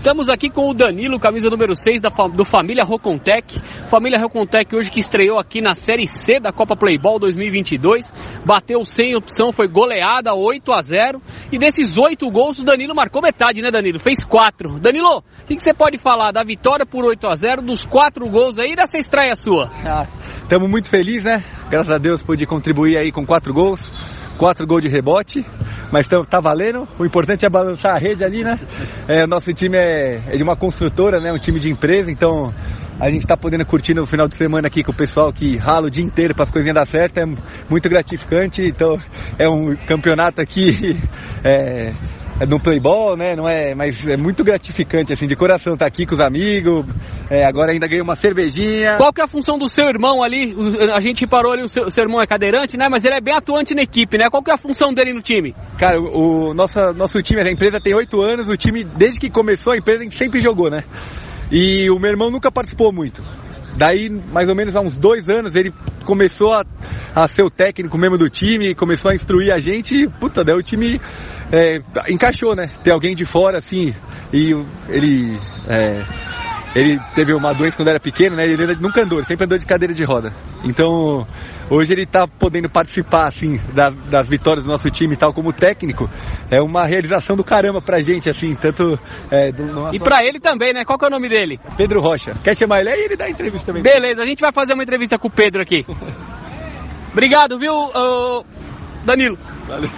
Estamos aqui com o Danilo, camisa número 6 da, do Família Rocontec. Família Rocontec hoje que estreou aqui na Série C da Copa Playball 2022. Bateu sem opção, foi goleada 8 a 0 E desses 8 gols, o Danilo marcou metade, né, Danilo? Fez 4. Danilo, o que, que, você pode falar da vitória por 8 a 0 dos 4 gols aí dessa estreia sua? Estamos ah, muito felizes, né? Graças a Deus pude contribuir aí com 4 gols. 4 gols de rebote mas tá, valendo. O importante é balançar a rede ali, né? É, nosso time é, é de uma construtora, né? Um time de empresa, então a gente está podendo curtir no final de semana aqui com o pessoal que rala o dia inteiro para as coisinhas dar certo, é muito gratificante. Então é um campeonato aqui é, é no playball, né? Não é, mas é muito gratificante, assim, de coração estar tá aqui com os amigos. É, agora ainda ganhei uma cervejinha. Qual que é a função do seu irmão ali? A gente parou ali, o seu, seu, irmão é cadeirante, né? Mas ele é bem atuante na equipe, né? Qual que é a função dele no time? Cara, o, o nossa, nosso time, a empresa tem oito anos, o time, desde que começou a empresa, a gente sempre jogou, né? E o meu irmão nunca participou muito. Daí, mais ou menos há uns dois anos, ele começou a, a ser o técnico mesmo do time, começou a instruir a gente e, puta, daí o time é, encaixou, né? Ter alguém de fora, assim, e ele. É, ele teve uma doença quando era pequeno, né? Ele nunca andou, ele sempre andou de cadeira de roda. Então, hoje ele está podendo participar, assim, da, das vitórias do nosso time e tal, como técnico. É uma realização do caramba pra gente, assim, tanto. É, do, E pra ele também, né? Qual que é o nome dele? Pedro Rocha. Quer chamar ele aí? Ele dá entrevista também. Beleza, a gente vai fazer uma entrevista com o Pedro aqui. Obrigado, viu, Danilo? Valeu.